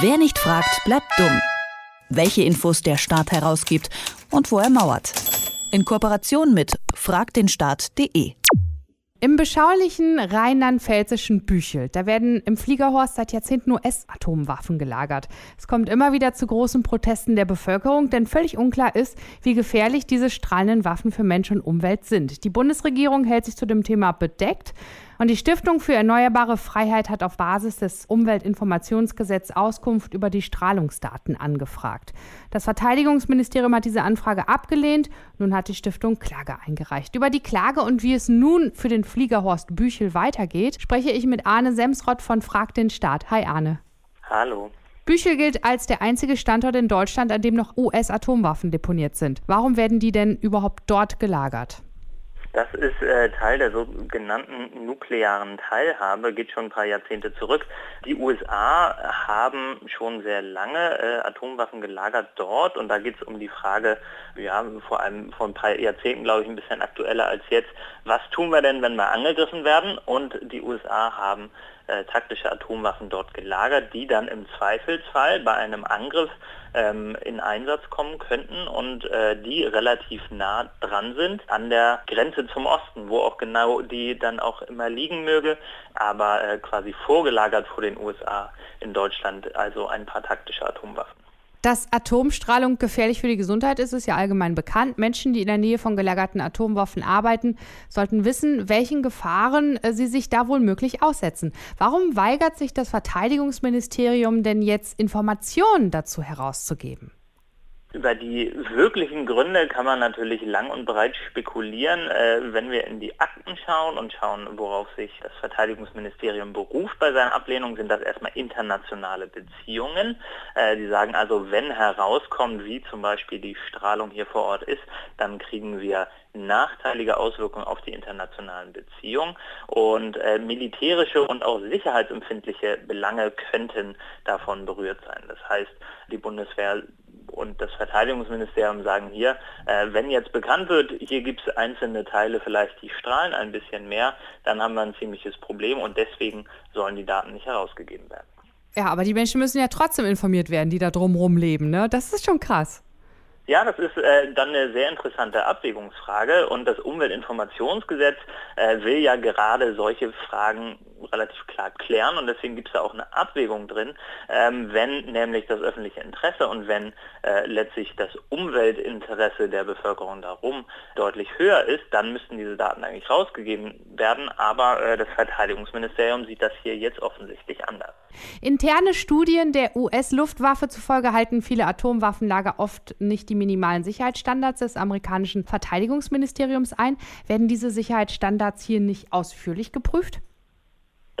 Wer nicht fragt, bleibt dumm. Welche Infos der Staat herausgibt und wo er mauert. In Kooperation mit fragdenstaat.de. Im beschaulichen rheinland-pfälzischen Büchel, da werden im Fliegerhorst seit Jahrzehnten US-Atomwaffen gelagert. Es kommt immer wieder zu großen Protesten der Bevölkerung, denn völlig unklar ist, wie gefährlich diese strahlenden Waffen für Mensch und Umwelt sind. Die Bundesregierung hält sich zu dem Thema bedeckt. Und die Stiftung für erneuerbare Freiheit hat auf Basis des Umweltinformationsgesetzes Auskunft über die Strahlungsdaten angefragt. Das Verteidigungsministerium hat diese Anfrage abgelehnt. Nun hat die Stiftung Klage eingereicht. Über die Klage und wie es nun für den Fliegerhorst Büchel weitergeht, spreche ich mit Arne Semsrott von Frag den Staat. Hi Arne. Hallo. Büchel gilt als der einzige Standort in Deutschland, an dem noch US-Atomwaffen deponiert sind. Warum werden die denn überhaupt dort gelagert? Das ist äh, Teil der sogenannten nuklearen Teilhabe, geht schon ein paar Jahrzehnte zurück. Die USA haben schon sehr lange äh, Atomwaffen gelagert dort und da geht es um die Frage, ja, vor allem vor ein paar Jahrzehnten, glaube ich, ein bisschen aktueller als jetzt, was tun wir denn, wenn wir angegriffen werden? Und die USA haben äh, taktische Atomwaffen dort gelagert, die dann im Zweifelsfall bei einem Angriff ähm, in Einsatz kommen könnten und äh, die relativ nah dran sind an der Grenze zum Osten, wo auch genau die dann auch immer liegen möge, aber äh, quasi vorgelagert vor den USA in Deutschland, also ein paar taktische Atomwaffen. Dass Atomstrahlung gefährlich für die Gesundheit ist, ist ja allgemein bekannt. Menschen, die in der Nähe von gelagerten Atomwaffen arbeiten, sollten wissen, welchen Gefahren äh, sie sich da wohl möglich aussetzen. Warum weigert sich das Verteidigungsministerium denn jetzt Informationen dazu herauszugeben? Über die wirklichen Gründe kann man natürlich lang und breit spekulieren. Äh, wenn wir in die Akten schauen und schauen, worauf sich das Verteidigungsministerium beruft bei seiner Ablehnung, sind das erstmal internationale Beziehungen. Äh, die sagen also, wenn herauskommt, wie zum Beispiel die Strahlung hier vor Ort ist, dann kriegen wir nachteilige Auswirkungen auf die internationalen Beziehungen und äh, militärische und auch sicherheitsempfindliche Belange könnten davon berührt sein. Das heißt, die Bundeswehr und das Verteidigungsministerium sagen hier, äh, wenn jetzt bekannt wird, hier gibt es einzelne Teile, vielleicht die strahlen ein bisschen mehr, dann haben wir ein ziemliches Problem und deswegen sollen die Daten nicht herausgegeben werden. Ja, aber die Menschen müssen ja trotzdem informiert werden, die da drumherum leben. Ne? Das ist schon krass. Ja, das ist äh, dann eine sehr interessante Abwägungsfrage und das Umweltinformationsgesetz äh, will ja gerade solche Fragen relativ klar klären und deswegen gibt es da auch eine Abwägung drin, ähm, wenn nämlich das öffentliche Interesse und wenn äh, letztlich das Umweltinteresse der Bevölkerung darum deutlich höher ist, dann müssten diese Daten eigentlich rausgegeben werden, aber äh, das Verteidigungsministerium sieht das hier jetzt offensichtlich anders. Interne Studien der US-Luftwaffe zufolge halten viele Atomwaffenlager oft nicht die minimalen Sicherheitsstandards des amerikanischen Verteidigungsministeriums ein. Werden diese Sicherheitsstandards hier nicht ausführlich geprüft?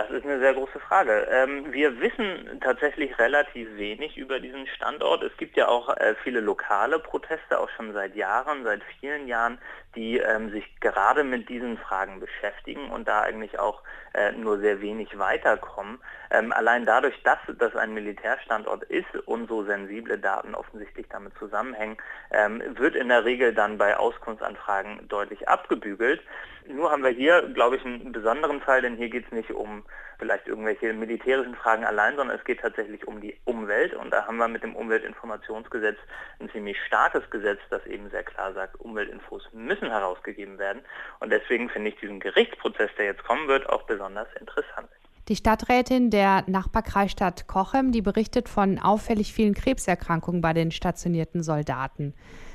Das ist eine sehr große Frage. Ähm, wir wissen tatsächlich relativ wenig über diesen Standort. Es gibt ja auch äh, viele lokale Proteste, auch schon seit Jahren, seit vielen Jahren, die ähm, sich gerade mit diesen Fragen beschäftigen und da eigentlich auch äh, nur sehr wenig weiterkommen. Ähm, allein dadurch, dass das ein Militärstandort ist und so sensible Daten offensichtlich damit zusammenhängen, ähm, wird in der Regel dann bei Auskunftsanfragen deutlich abgebügelt. Nur haben wir hier, glaube ich, einen besonderen Fall, denn hier geht es nicht um vielleicht irgendwelche militärischen Fragen allein, sondern es geht tatsächlich um die Umwelt. Und da haben wir mit dem Umweltinformationsgesetz ein ziemlich starkes Gesetz, das eben sehr klar sagt, Umweltinfos müssen herausgegeben werden. Und deswegen finde ich diesen Gerichtsprozess, der jetzt kommen wird, auch besonders interessant. Die Stadträtin der Nachbarkreisstadt Kochem, die berichtet von auffällig vielen Krebserkrankungen bei den stationierten Soldaten.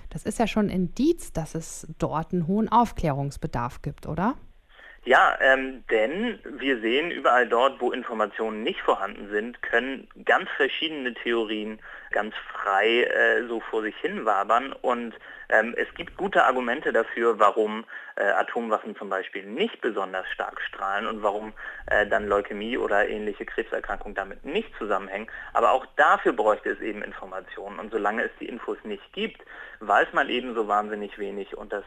Das ist ja schon ein Indiz, dass es dort einen hohen Aufklärungsbedarf gibt, oder? Ja, ähm, denn wir sehen überall dort, wo Informationen nicht vorhanden sind, können ganz verschiedene Theorien ganz frei äh, so vor sich hin wabern. Und ähm, es gibt gute Argumente dafür, warum äh, Atomwaffen zum Beispiel nicht besonders stark strahlen und warum äh, dann Leukämie oder ähnliche Krebserkrankungen damit nicht zusammenhängen. Aber auch dafür bräuchte es eben Informationen. Und solange es die Infos nicht gibt, weiß man eben so wahnsinnig wenig. Und das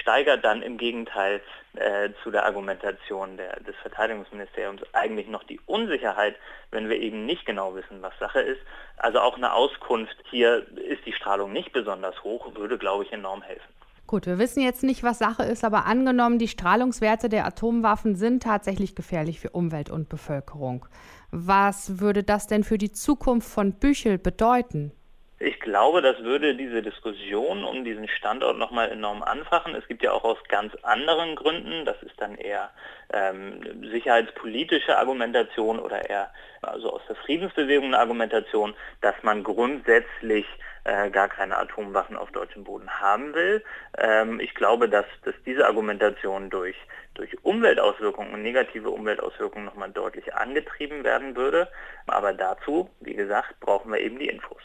steigert dann im Gegenteil äh, zu der Argumentation der, des Verteidigungsministeriums eigentlich noch die Unsicherheit, wenn wir eben nicht genau wissen, was Sache ist. Also auch eine Auskunft, hier ist die Strahlung nicht besonders hoch, würde, glaube ich, enorm helfen. Gut, wir wissen jetzt nicht, was Sache ist, aber angenommen, die Strahlungswerte der Atomwaffen sind tatsächlich gefährlich für Umwelt und Bevölkerung. Was würde das denn für die Zukunft von Büchel bedeuten? Ich glaube, das würde diese Diskussion um diesen Standort nochmal enorm anfachen. Es gibt ja auch aus ganz anderen Gründen, das ist dann eher ähm, sicherheitspolitische Argumentation oder eher also aus der Friedensbewegung eine Argumentation, dass man grundsätzlich äh, gar keine Atomwaffen auf deutschem Boden haben will. Ähm, ich glaube, dass, dass diese Argumentation durch, durch Umweltauswirkungen und negative Umweltauswirkungen nochmal deutlich angetrieben werden würde. Aber dazu, wie gesagt, brauchen wir eben die Infos.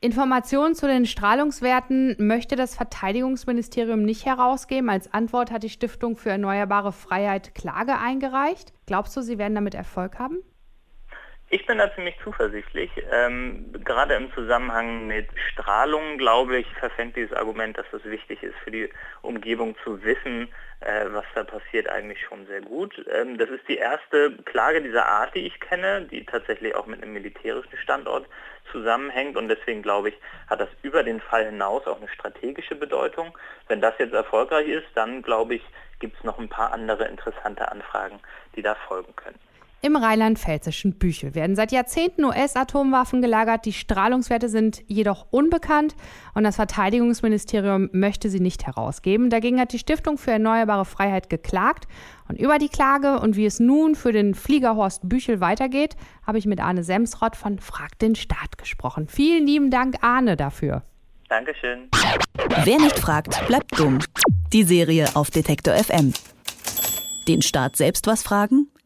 Informationen zu den Strahlungswerten möchte das Verteidigungsministerium nicht herausgeben. Als Antwort hat die Stiftung für Erneuerbare Freiheit Klage eingereicht. Glaubst du, sie werden damit Erfolg haben? Ich bin da ziemlich zuversichtlich. Ähm, gerade im Zusammenhang mit Strahlung, glaube ich, verfängt dieses Argument, dass es wichtig ist für die Umgebung zu wissen, äh, was da passiert, eigentlich schon sehr gut. Ähm, das ist die erste Klage dieser Art, die ich kenne, die tatsächlich auch mit einem militärischen Standort zusammenhängt und deswegen glaube ich, hat das über den Fall hinaus auch eine strategische Bedeutung. Wenn das jetzt erfolgreich ist, dann glaube ich, gibt es noch ein paar andere interessante Anfragen, die da folgen können. Im rheinland-pfälzischen Büchel werden seit Jahrzehnten US-Atomwaffen gelagert. Die Strahlungswerte sind jedoch unbekannt und das Verteidigungsministerium möchte sie nicht herausgeben. Dagegen hat die Stiftung für Erneuerbare Freiheit geklagt. Und über die Klage und wie es nun für den Fliegerhorst Büchel weitergeht, habe ich mit Arne Semsrott von Frag den Staat gesprochen. Vielen lieben Dank, Arne, dafür. Dankeschön. Wer nicht fragt, bleibt dumm. Die Serie auf Detektor FM. Den Staat selbst was fragen?